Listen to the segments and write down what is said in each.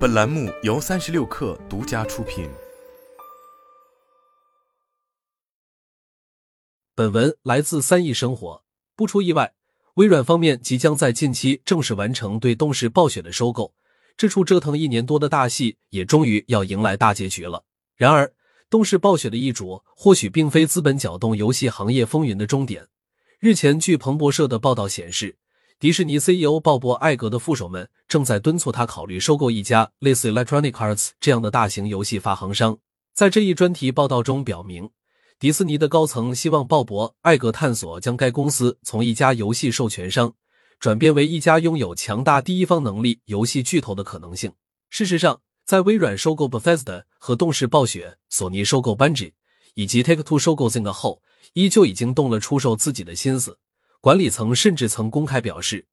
本栏目由三十六氪独家出品。本文来自三亿生活。不出意外，微软方面即将在近期正式完成对动视暴雪的收购。这出折腾一年多的大戏也终于要迎来大结局了。然而，动视暴雪的易主或许并非资本搅动游戏行业风云的终点。日前，据彭博社的报道显示，迪士尼 CEO 鲍勃·艾格的副手们正在敦促他考虑收购一家类似 Electronic Arts 这样的大型游戏发行商。在这一专题报道中表明，迪士尼的高层希望鲍勃·艾格探索将该公司从一家游戏授权商。转变为一家拥有强大第一方能力游戏巨头的可能性。事实上，在微软收购 Bethesda 和动视暴雪、索尼收购 Bungie 以及 Take Two 收购 z i n g 后，依旧已经动了出售自己的心思。管理层甚至曾公开表示，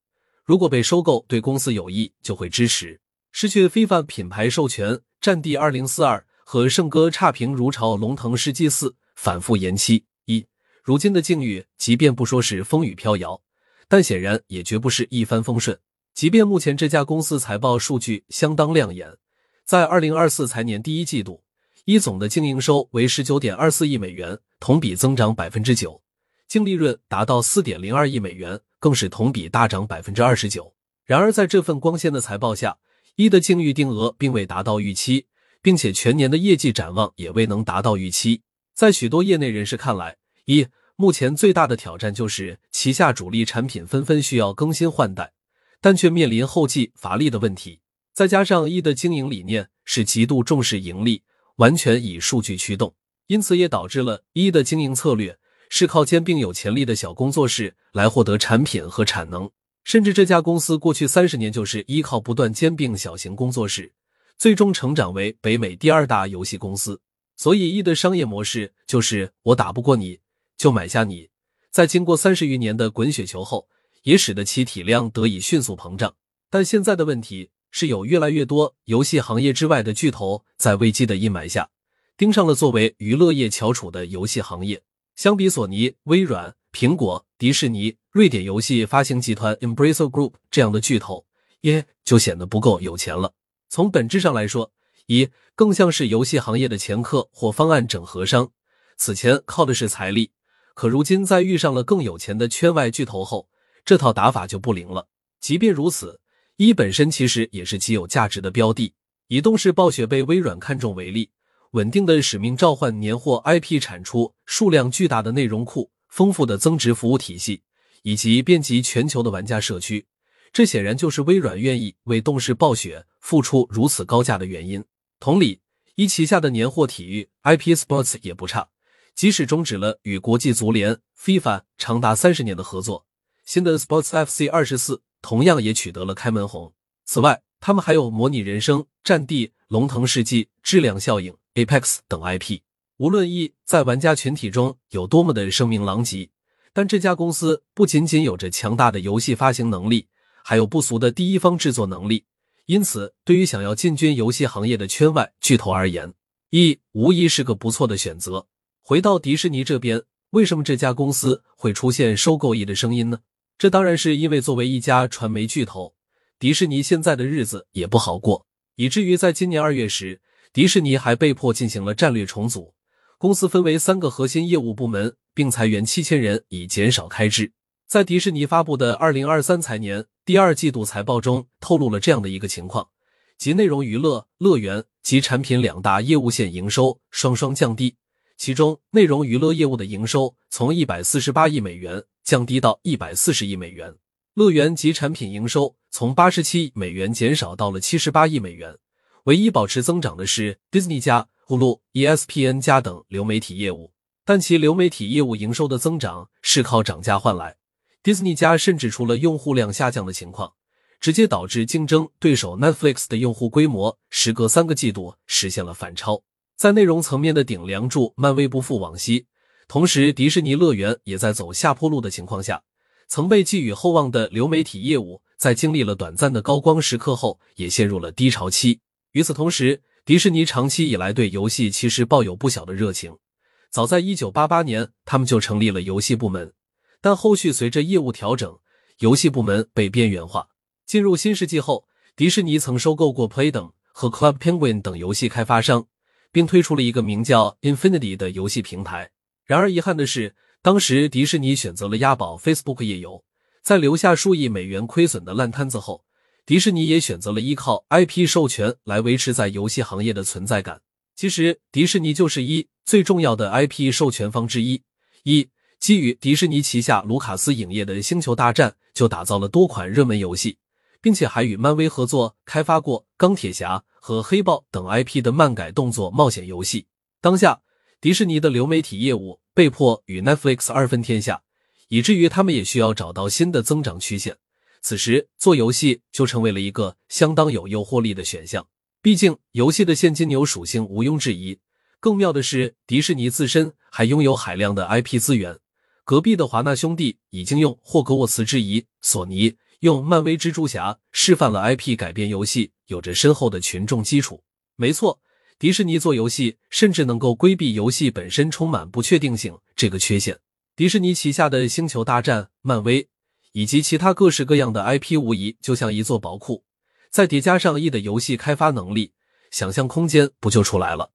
如果被收购对公司有益，就会支持。失去 FIFA 品牌授权，战地二零四二和圣歌差评如潮，龙腾世纪四反复延期。一如今的境遇，即便不说是风雨飘摇。但显然也绝不是一帆风顺。即便目前这家公司财报数据相当亮眼，在二零二四财年第一季度，一总的净营收为十九点二四亿美元，同比增长百分之九；净利润达到四点零二亿美元，更是同比大涨百分之二十九。然而，在这份光鲜的财报下，一的净预定额并未达到预期，并且全年的业绩展望也未能达到预期。在许多业内人士看来，一。目前最大的挑战就是旗下主力产品纷纷需要更新换代，但却面临后继乏力的问题。再加上一的经营理念是极度重视盈利，完全以数据驱动，因此也导致了一的经营策略是靠兼并有潜力的小工作室来获得产品和产能。甚至这家公司过去三十年就是依靠不断兼并小型工作室，最终成长为北美第二大游戏公司。所以，E 的商业模式就是我打不过你。就买下你，在经过三十余年的滚雪球后，也使得其体量得以迅速膨胀。但现在的问题是，有越来越多游戏行业之外的巨头在危机的阴霾下，盯上了作为娱乐业翘楚的游戏行业。相比索尼、微软、苹果、迪士尼、瑞典游戏发行集团 Embracer Group 这样的巨头，耶就显得不够有钱了。从本质上来说，一更像是游戏行业的前客或方案整合商，此前靠的是财力。可如今，在遇上了更有钱的圈外巨头后，这套打法就不灵了。即便如此，一本身其实也是极有价值的标的。以动视暴雪被微软看中为例，稳定的使命召唤年货 IP 产出、数量巨大的内容库、丰富的增值服务体系，以及遍及全球的玩家社区，这显然就是微软愿意为动视暴雪付出如此高价的原因。同理，一旗下的年货体育 IP Sports 也不差。即使终止了与国际足联 FIFA 长达三十年的合作，新的 Sports FC 二十四同样也取得了开门红。此外，他们还有模拟人生、战地、龙腾世纪、质量效应、Apex 等 IP。无论 E 在玩家群体中有多么的声名狼藉，但这家公司不仅仅有着强大的游戏发行能力，还有不俗的第一方制作能力。因此，对于想要进军游戏行业的圈外巨头而言，，E 无疑是个不错的选择。回到迪士尼这边，为什么这家公司会出现收购 E 的声音呢？这当然是因为作为一家传媒巨头，迪士尼现在的日子也不好过，以至于在今年二月时，迪士尼还被迫进行了战略重组，公司分为三个核心业务部门，并裁员七千人以减少开支。在迪士尼发布的二零二三财年第二季度财报中，透露了这样的一个情况，即内容娱乐、乐园及产品两大业务线营收双双降低。其中，内容娱乐业务的营收从一百四十八亿美元降低到一百四十亿美元，乐园及产品营收从八十七亿美元减少到了七十八亿美元。唯一保持增长的是 Disney 加、Hulu、ESPN 加等流媒体业务，但其流媒体业务营收的增长是靠涨价换来。Disney 加甚至除了用户量下降的情况，直接导致竞争对手 Netflix 的用户规模时隔三个季度实现了反超。在内容层面的顶梁柱，漫威不复往昔，同时迪士尼乐园也在走下坡路的情况下，曾被寄予厚望的流媒体业务，在经历了短暂的高光时刻后，也陷入了低潮期。与此同时，迪士尼长期以来对游戏其实抱有不小的热情，早在一九八八年，他们就成立了游戏部门，但后续随着业务调整，游戏部门被边缘化。进入新世纪后，迪士尼曾收购过 Play 等。和 Club Penguin 等游戏开发商，并推出了一个名叫 Infinity 的游戏平台。然而遗憾的是，当时迪士尼选择了押宝 Facebook 页游，在留下数亿美元亏损的烂摊子后，迪士尼也选择了依靠 IP 授权来维持在游戏行业的存在感。其实，迪士尼就是一最重要的 IP 授权方之一。一基于迪士尼旗下卢卡斯影业的《星球大战》，就打造了多款热门游戏，并且还与漫威合作开发过《钢铁侠》和《黑豹》等 IP 的漫改动作冒险游戏。当下，迪士尼的流媒体业务被迫与 Netflix 二分天下，以至于他们也需要找到新的增长曲线。此时，做游戏就成为了一个相当有诱惑力的选项。毕竟，游戏的现金流属性毋庸置疑。更妙的是，迪士尼自身还拥有海量的 IP 资源。隔壁的华纳兄弟已经用霍格沃茨之遗，索尼用漫威蜘蛛侠示范了 IP 改编游戏有着深厚的群众基础。没错。迪士尼做游戏，甚至能够规避游戏本身充满不确定性这个缺陷。迪士尼旗下的《星球大战》、漫威以及其他各式各样的 IP，无疑就像一座宝库，再叠加上亿的游戏开发能力，想象空间不就出来了？